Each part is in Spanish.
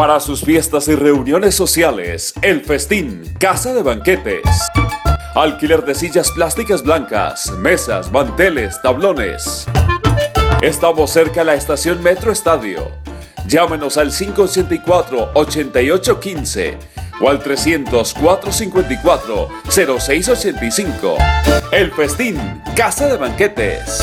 Para sus fiestas y reuniones sociales, El Festín, Casa de Banquetes. Alquiler de sillas plásticas blancas, mesas, manteles, tablones. Estamos cerca a la estación Metro Estadio. Llámenos al 584-8815 o al 300-454-0685. El Festín, Casa de Banquetes.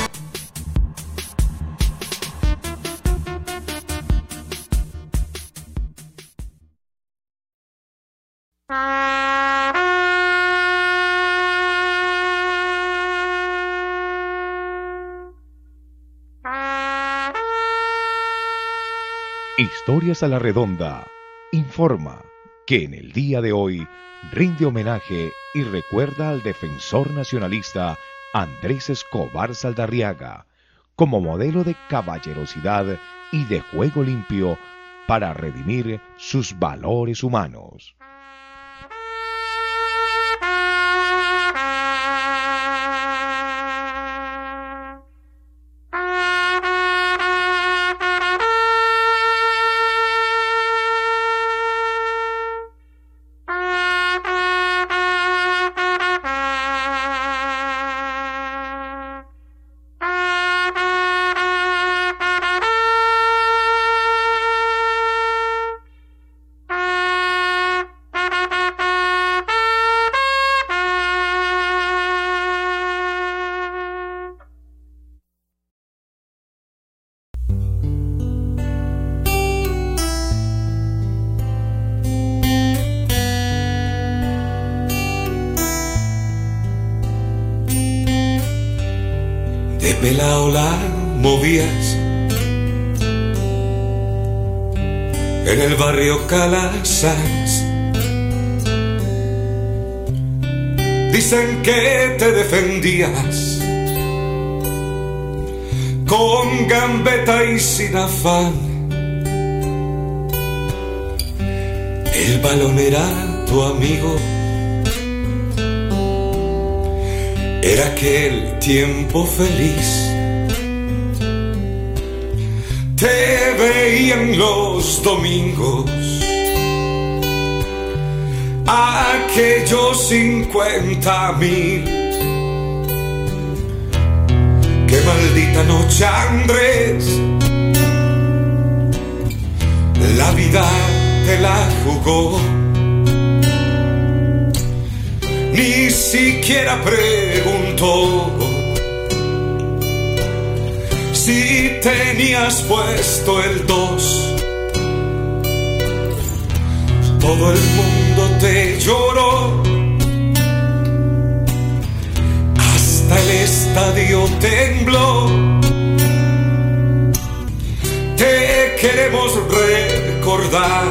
Historias a la Redonda informa que en el día de hoy rinde homenaje y recuerda al defensor nacionalista Andrés Escobar Saldarriaga como modelo de caballerosidad y de juego limpio para redimir sus valores humanos. En el barrio Calasas. Dicen que te defendías con gambeta y sin afán. El balón era tu amigo. Era aquel tiempo feliz te veían los domingos. Aquellos cincuenta mil. Qué maldita noche, Andrés. La vida te la jugó. Ni siquiera preguntó si tenías puesto el 2. Todo el mundo te lloró. Hasta el estadio tembló. Te queremos recordar.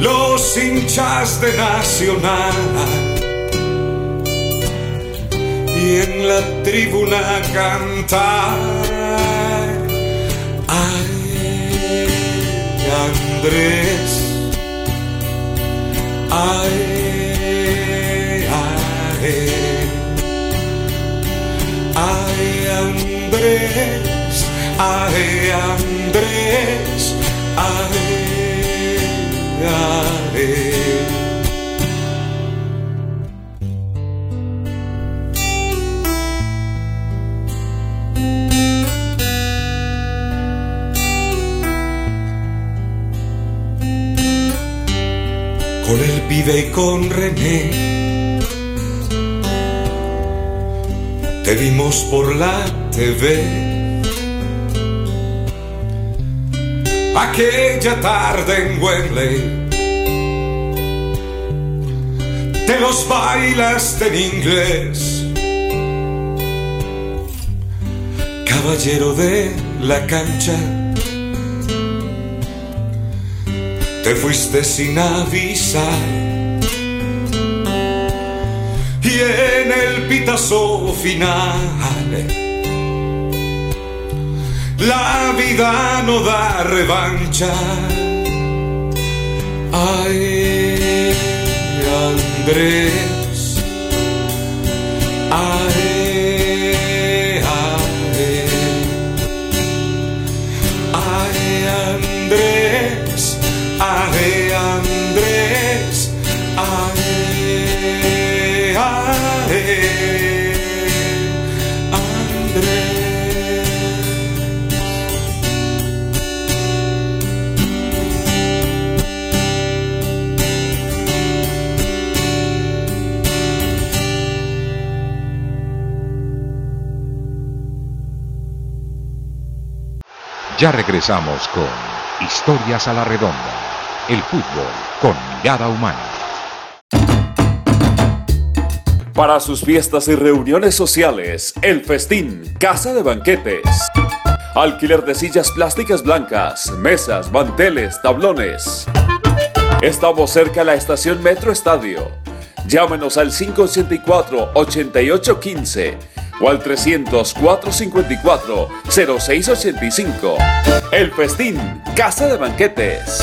Los hinchas de Nacional en la tribuna cantar. Ay, Andrés, ay, ay, ay, Andrés, ay, Andrés, ay, ay. Con el pibe y con René. Te vimos por la TV. Aquella tarde en Wembley. Te los bailaste en inglés. Caballero de la cancha, te fuiste sin avisar. Y en el pitazo final, la vida no da revancha. Ay, Andrés. Ay, Ya regresamos con Historias a la Redonda, el fútbol con mirada humana. Para sus fiestas y reuniones sociales, El Festín, Casa de Banquetes. Alquiler de sillas plásticas blancas, mesas, manteles, tablones. Estamos cerca a la estación Metro Estadio. Llámenos al 584-8815 o al 300-454-0685. El Festín, Casa de Banquetes.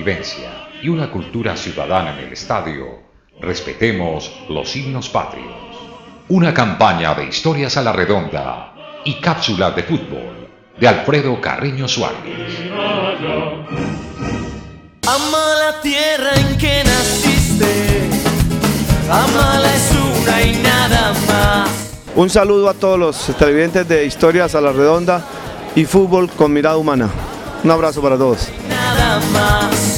Convivencia y una cultura ciudadana en el estadio, respetemos los signos patrios. Una campaña de historias a la redonda y cápsulas de fútbol de Alfredo Carreño Suárez. Ama la tierra en que naciste, amala es una y nada más. Un saludo a todos los televidentes de Historias a la Redonda y Fútbol con Mirada Humana. Un abrazo para todos. Nada más.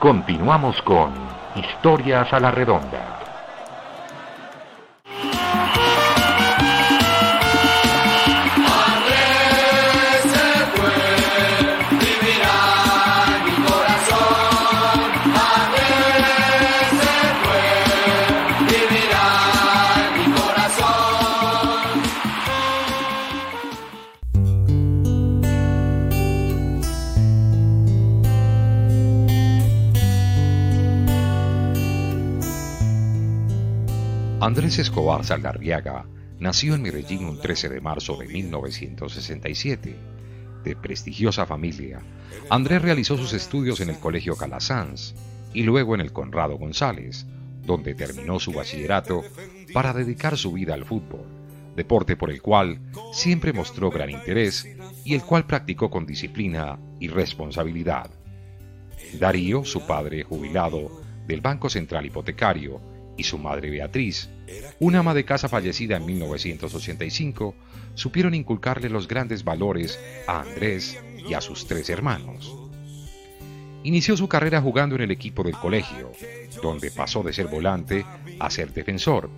Continuamos con Historias a la Redonda. Andrés Escobar Saldarriaga nació en Medellín un 13 de marzo de 1967. De prestigiosa familia, Andrés realizó sus estudios en el Colegio Calasanz y luego en el Conrado González, donde terminó su bachillerato para dedicar su vida al fútbol, deporte por el cual siempre mostró gran interés y el cual practicó con disciplina y responsabilidad. Darío, su padre jubilado del Banco Central Hipotecario, y su madre Beatriz, una ama de casa fallecida en 1985, supieron inculcarle los grandes valores a Andrés y a sus tres hermanos. Inició su carrera jugando en el equipo del colegio, donde pasó de ser volante a ser defensor,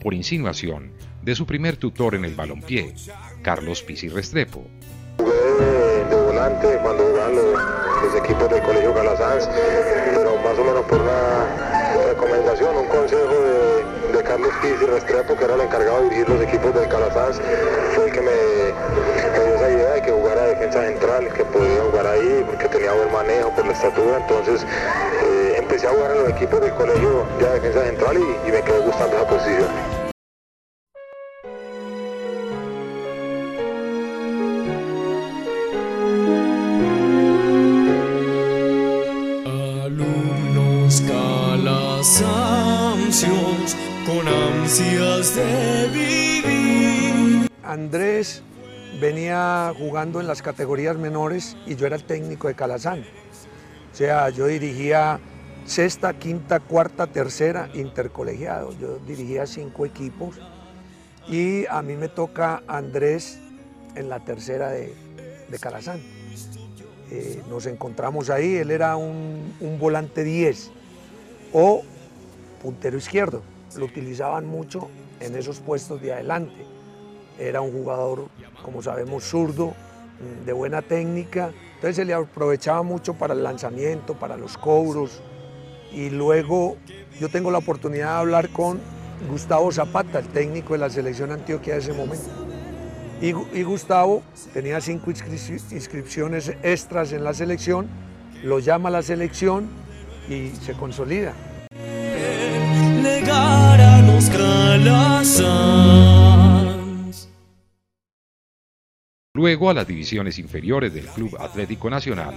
por insinuación de su primer tutor en el balompié, Carlos Pisi Restrepo. Jugué de, volante cuando del Colegio pero más o menos por una recomendación, un consejo de, de Carlos Pizzi Restrepo, que era el encargado de dirigir los equipos del Calasanz, fue el que me, me dio esa idea de que jugara defensa central, que podía jugar ahí, porque tenía buen manejo por la estatura, entonces eh, empecé a jugar en los equipos del colegio ya defensa central y, y me quedó gustando esa posición. Jugando en las categorías menores y yo era el técnico de Calazán. O sea, yo dirigía sexta, quinta, cuarta, tercera, intercolegiado. Yo dirigía cinco equipos y a mí me toca Andrés en la tercera de, de Calazán. Eh, nos encontramos ahí, él era un, un volante 10 o puntero izquierdo. Lo utilizaban mucho en esos puestos de adelante. Era un jugador, como sabemos, zurdo, mm, de buena técnica. Entonces se le aprovechaba mucho para el lanzamiento, para los cobros. Y luego yo tengo la oportunidad de hablar con Gustavo Zapata, el técnico de la selección Antioquia de ese momento. Y, Gustavo tenía cinco inscri- inscripciones extras en la selección, lo llama a la selección y se consolida. Luego a las divisiones inferiores del Club Atlético Nacional,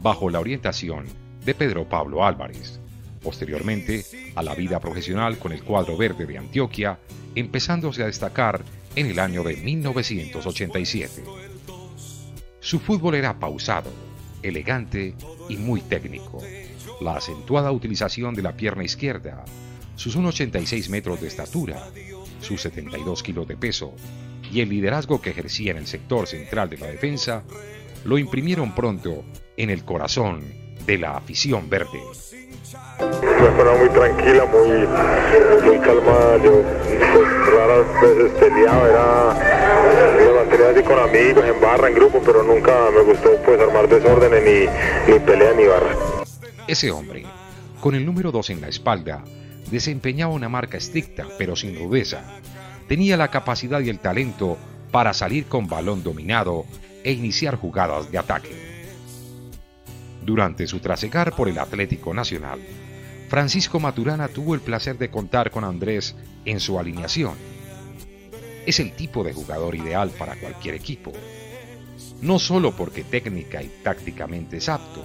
bajo la orientación de Pedro Pablo Álvarez. Posteriormente, a la vida profesional con el cuadro verde de Antioquia, empezándose a destacar en el año de 1987. Su fútbol era pausado, elegante y muy técnico. La acentuada utilización de la pierna izquierda, sus 1,86 metros de estatura, sus 72 kilos de peso y el liderazgo que ejercía en el sector central de la defensa, lo imprimieron pronto en el corazón de la afición verde. Una persona muy tranquila, muy, muy calmada. Yo raras veces peleaba, era, me mantenía así con amigos, en barra, en grupo, pero nunca me gustó pues armar desórdenes, ni, ni pelea, ni barra. Ese hombre, con el número 2 en la espalda, desempeñaba una marca estricta pero sin rudeza. Tenía la capacidad y el talento para salir con balón dominado e iniciar jugadas de ataque. Durante su trasegar por el Atlético Nacional, Francisco Maturana tuvo el placer de contar con Andrés en su alineación. Es el tipo de jugador ideal para cualquier equipo. No solo porque técnica y tácticamente es apto,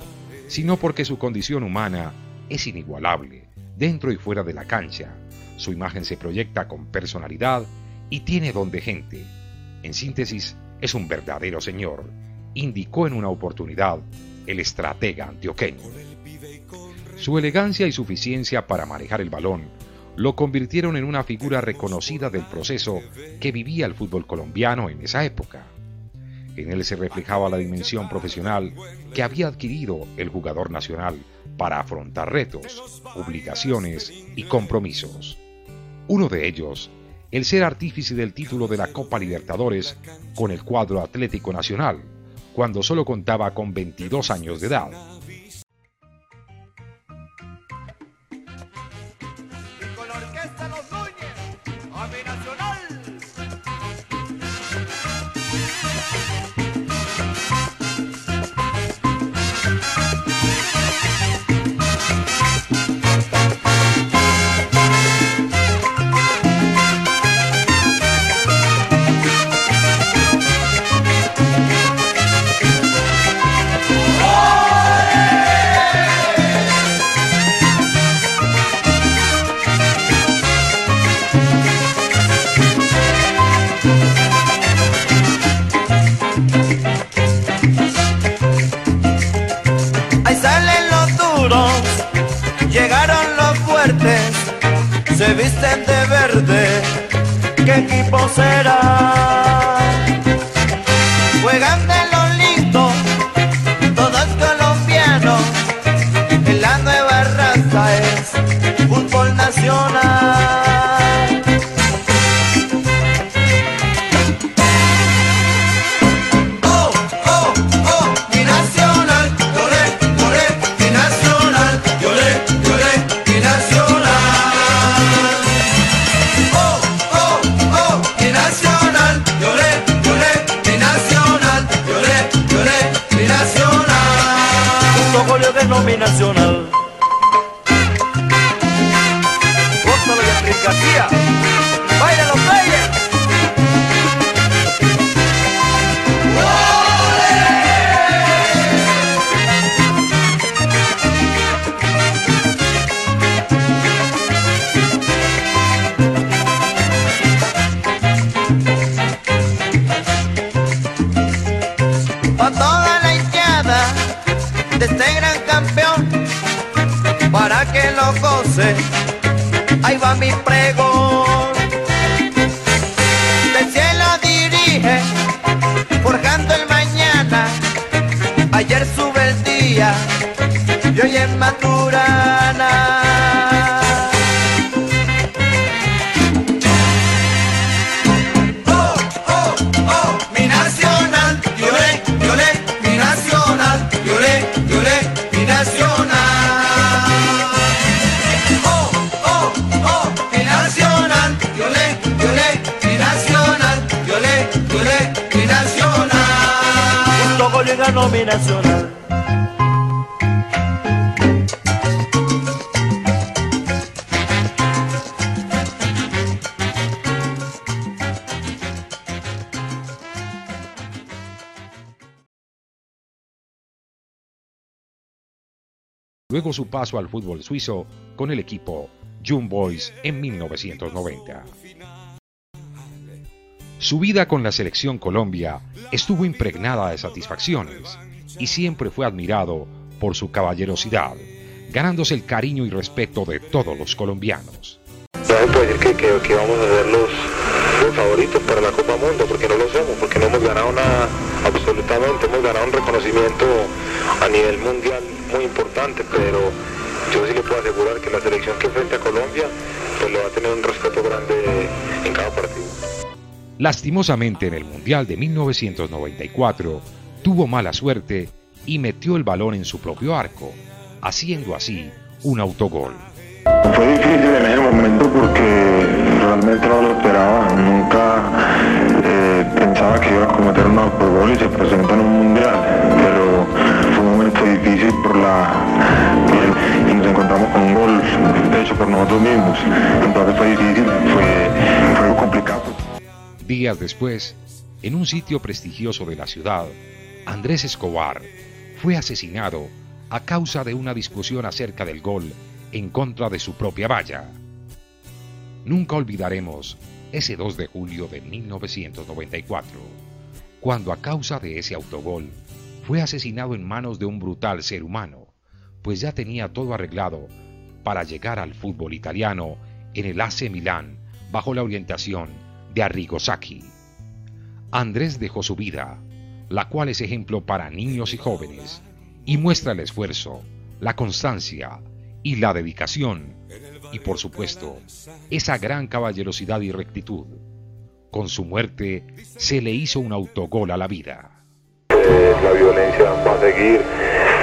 sino porque su condición humana es inigualable, dentro y fuera de la cancha. Su imagen se proyecta con personalidad y tiene don de gente. En síntesis, es un verdadero señor, indicó en una oportunidad el estratega antioqueño. Su elegancia y suficiencia para manejar el balón lo convirtieron en una figura reconocida del proceso que vivía el fútbol colombiano en esa época. En él se reflejaba la dimensión profesional que había adquirido el jugador nacional para afrontar retos, obligaciones y compromisos. Uno de ellos, el ser artífice del título de la Copa Libertadores con el cuadro Atlético Nacional, cuando solo contaba con 22 años de edad. Equipo será? Juegan de los lindos, todos colombianos. En la nueva raza es fútbol nacional. Ahí va mi pregón. Luego su paso al fútbol suizo con el equipo Young Boys en 1990. Su vida con la selección Colombia estuvo impregnada de satisfacciones y siempre fue admirado por su caballerosidad, ganándose el cariño y respeto de todos los colombianos. No se puede decir que, que- que vamos a ser los, los favoritos para la Copa Mundo, porque no lo somos, porque no hemos ganado nada absolutamente, hemos ganado un reconocimiento a nivel mundial muy importante, pero yo sí le puedo asegurar que la selección que enfrenta a Colombia, pues le va a tener un respeto grande en cada partido. Lastimosamente en el Mundial de 1994 tuvo mala suerte y metió el balón en su propio arco, haciendo así un autogol. Fue difícil en ese momento porque realmente no lo esperaba, nunca eh, pensaba que iba a cometer un autogol y se presenta en un mundial, pero fue un momento difícil por la y nos encontramos con un gol hecho por nosotros mismos, entonces fue difícil, fue, fue complicado. Días después, en un sitio prestigioso de la ciudad, Andrés Escobar fue asesinado a causa de una discusión acerca del gol en contra de su propia valla. Nunca olvidaremos ese 2 de julio de 1994, cuando a causa de ese autogol fue asesinado en manos de un brutal ser humano, pues ya tenía todo arreglado para llegar al fútbol italiano en el AC Milán bajo la orientación de Arrigo Sacchi. Andrés dejó su vida, la cual es ejemplo para niños y jóvenes, y muestra el esfuerzo, la constancia y la dedicación, y por supuesto, esa gran caballerosidad y rectitud. Con su muerte se le hizo un autogol a la vida. La violencia va a seguir,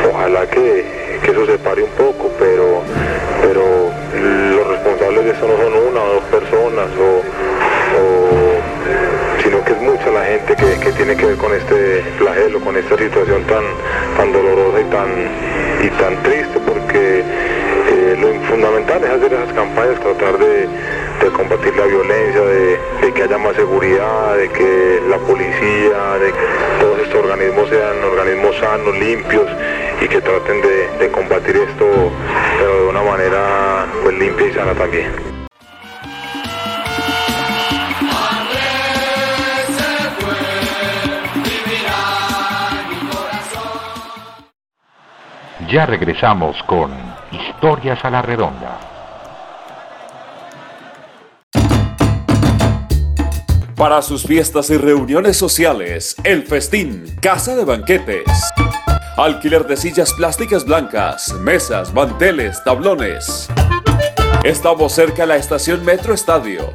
ojalá que, eso se pare un poco, pero, pero los responsables de eso no son una o dos personas, o- que, tiene que ver con este flagelo, con esta situación tan, tan dolorosa y tan, y tan triste, porque eh, lo fundamental es hacer esas campañas, tratar de, de combatir la violencia, de, de que haya más seguridad, de que la policía, de que todos estos organismos sean organismos sanos, limpios y que traten de, de combatir esto, pero de una manera pues, limpia y sana también. Ya regresamos con Historias a la Redonda. Para sus fiestas y reuniones sociales, El Festín, Casa de Banquetes. Alquiler de sillas plásticas blancas, mesas, manteles, tablones. Estamos cerca a la estación Metro Estadio.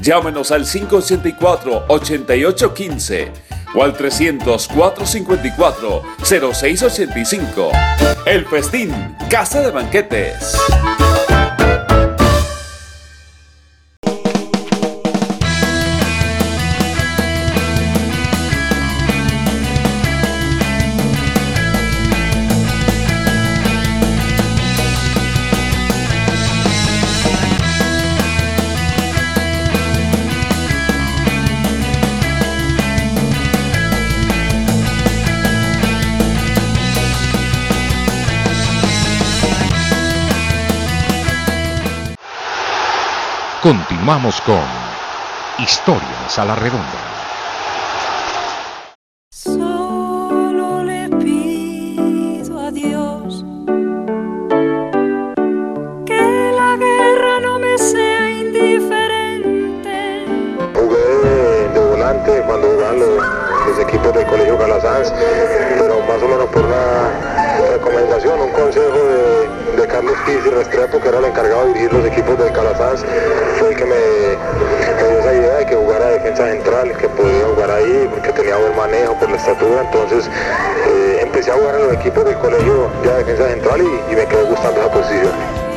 Llámenos al 584-8815 o al 300-454-0685. El Festín, Casa de Banquetes. Continuamos con Historias a la Redonda. solo le pido a dios que la guerra no me sea indiferente jugué de volante cuando jugaban los, equipos del Colegio Calasanz, pero más o menos por una recomendación, un consejo de, de Carlos Piz y Restrepo, que era el encargado de dirigir los equipos del Calasanz, tenía buen manejo por la estatura, entonces eh, empecé a jugar en los equipos del colegio ya defensa central y, y me quedó gustando esa posición.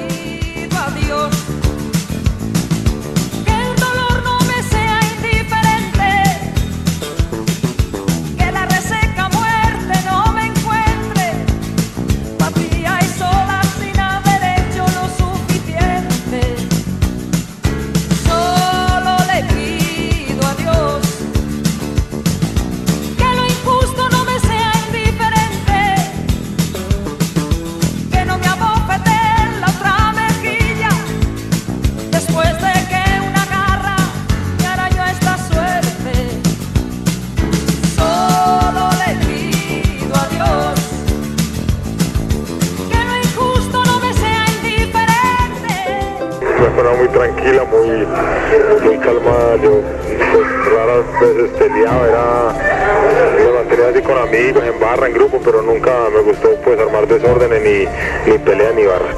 Persona muy tranquila, muy, muy calmada, yo pues, raras veces peleaba, era, me mantenía así con amigos, en barra, en grupo, pero nunca me gustó pues armar desórdenes, ni, ni pelea, ni barra.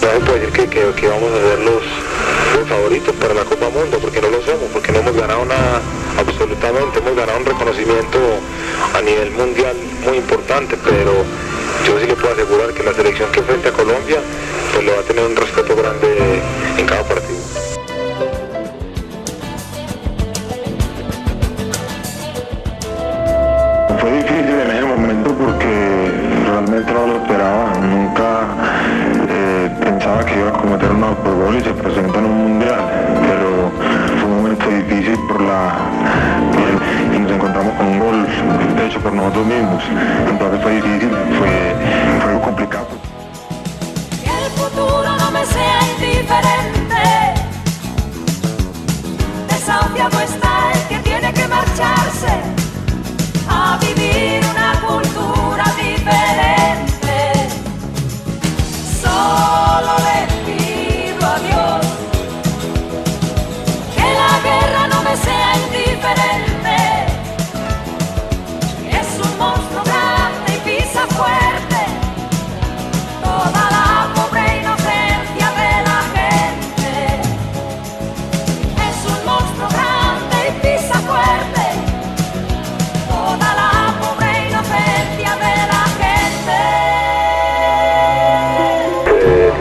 No se puede decir que, que, que vamos a ser los, los favoritos para la Copa Mundo, porque no lo somos, porque no hemos ganado nada absolutamente, hemos ganado un reconocimiento a nivel mundial muy importante, pero yo sí le puedo asegurar que la selección que enfrenta a Colombia, pues le va a tener un respeto grande en cada partido. Fue difícil en ese momento porque realmente no lo esperaba. Nunca eh, pensaba que iba a cometer un autogol y se presenta en un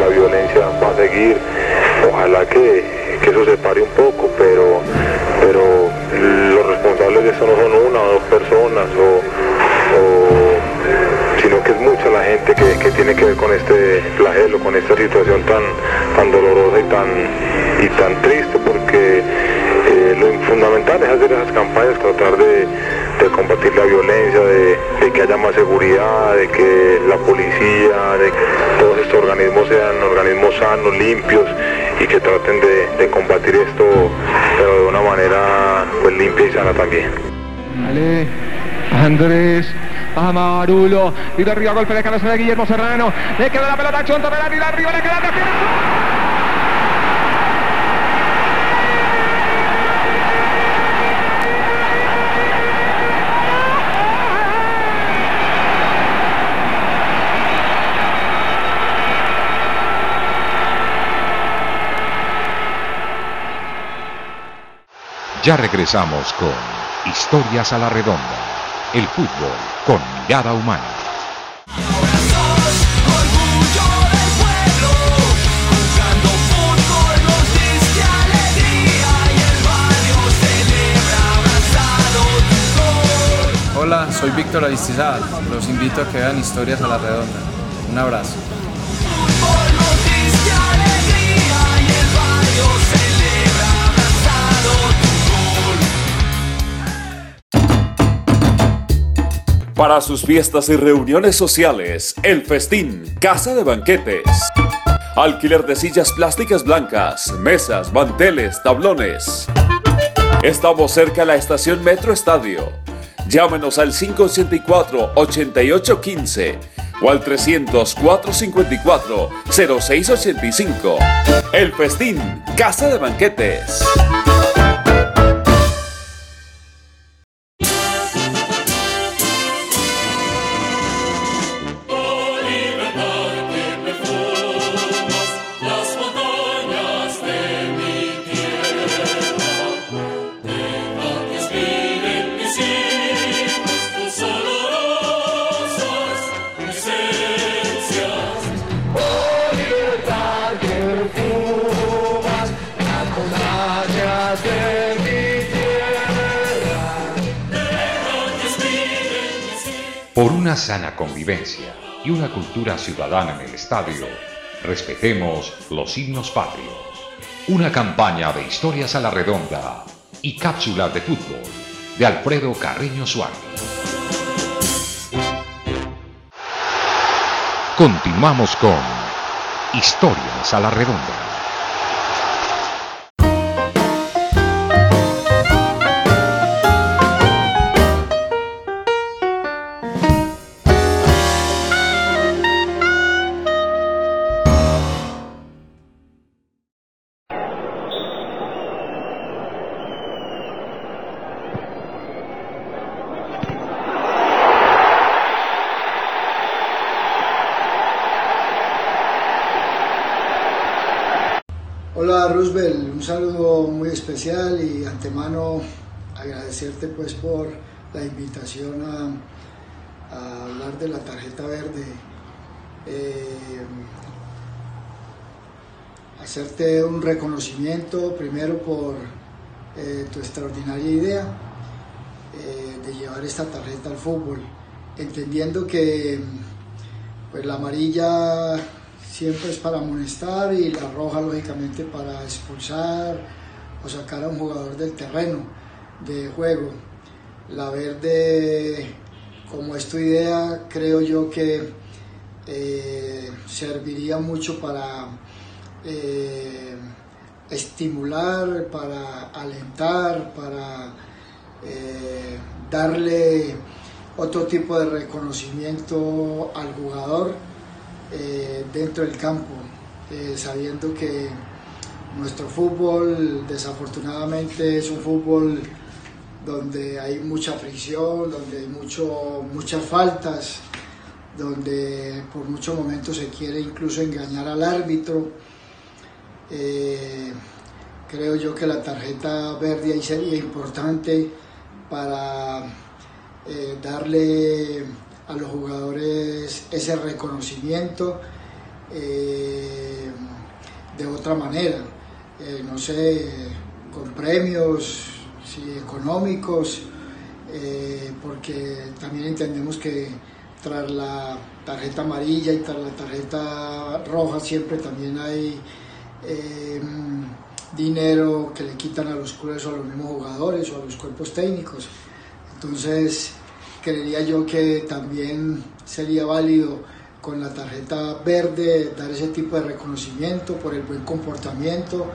la violencia va a seguir, ojalá que, que eso se pare un poco, pero, pero los responsables de eso no son una o dos personas, o, sino que es mucha la gente que, tiene que ver con este flagelo, con esta situación tan, tan dolorosa y tan, y tan triste, porque eh, lo fundamental es hacer esas campañas, tratar de, de combatir la violencia, de, que haya más seguridad, de que la policía, organismos sean organismos sanos, limpios y que traten de, combatir esto pero de una manera pues limpia y sana también. Vale. Andrés. Amarulo. Y de arriba golpe de cabeza de Guillermo Serrano. Le queda la pelota a Chonto de la arriba. Le queda la Ya regresamos con Historias a la Redonda, el fútbol con mirada humana. Hola, soy Víctor Aristizábal. Los invito a que vean Historias a la Redonda. Un abrazo. Para sus fiestas y reuniones sociales, El Festín, Casa de Banquetes. Alquiler de sillas plásticas blancas, mesas, manteles, tablones. Estamos cerca a la estación Metro Estadio. Llámenos al 584-8815 o al 300-454-0685. El Festín, Casa de Banquetes. Sana convivencia y una cultura ciudadana en el estadio, respetemos los signos patrios. Una campaña de historias a la redonda y cápsulas de fútbol de Alfredo Carreño Suárez. Continuamos con Historias a la redonda. Agradecerte pues por la invitación a, hablar de la tarjeta verde. Eh, hacerte un reconocimiento primero por eh, tu extraordinaria idea eh, de llevar esta tarjeta al fútbol, entendiendo que pues la amarilla siempre es para amonestar y la roja lógicamente para expulsar o sacar a un jugador del terreno de juego. La verde, como es tu idea, creo yo que eh, serviría mucho para eh, estimular, para alentar, para eh, darle otro tipo de reconocimiento al jugador dentro del campo, sabiendo que nuestro fútbol desafortunadamente es un fútbol donde hay mucha fricción, donde hay mucho, muchas faltas, donde por muchos momentos se quiere incluso engañar al árbitro. Eh, creo yo que la tarjeta verde ahí sería importante para eh, darle a los jugadores ese reconocimiento eh, de otra manera, eh, no sé, con premios económicos, eh, porque también entendemos que tras la tarjeta amarilla y tras la tarjeta roja siempre también hay eh, dinero que le quitan a los clubes o a los mismos jugadores o a los cuerpos técnicos. Entonces, creería yo que también sería válido con la tarjeta verde dar ese tipo de reconocimiento por el buen comportamiento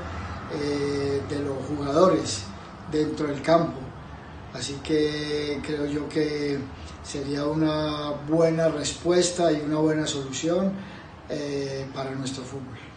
eh, de los jugadores dentro del campo. Así que creo yo que sería una buena respuesta y una buena solución eh, para nuestro fútbol.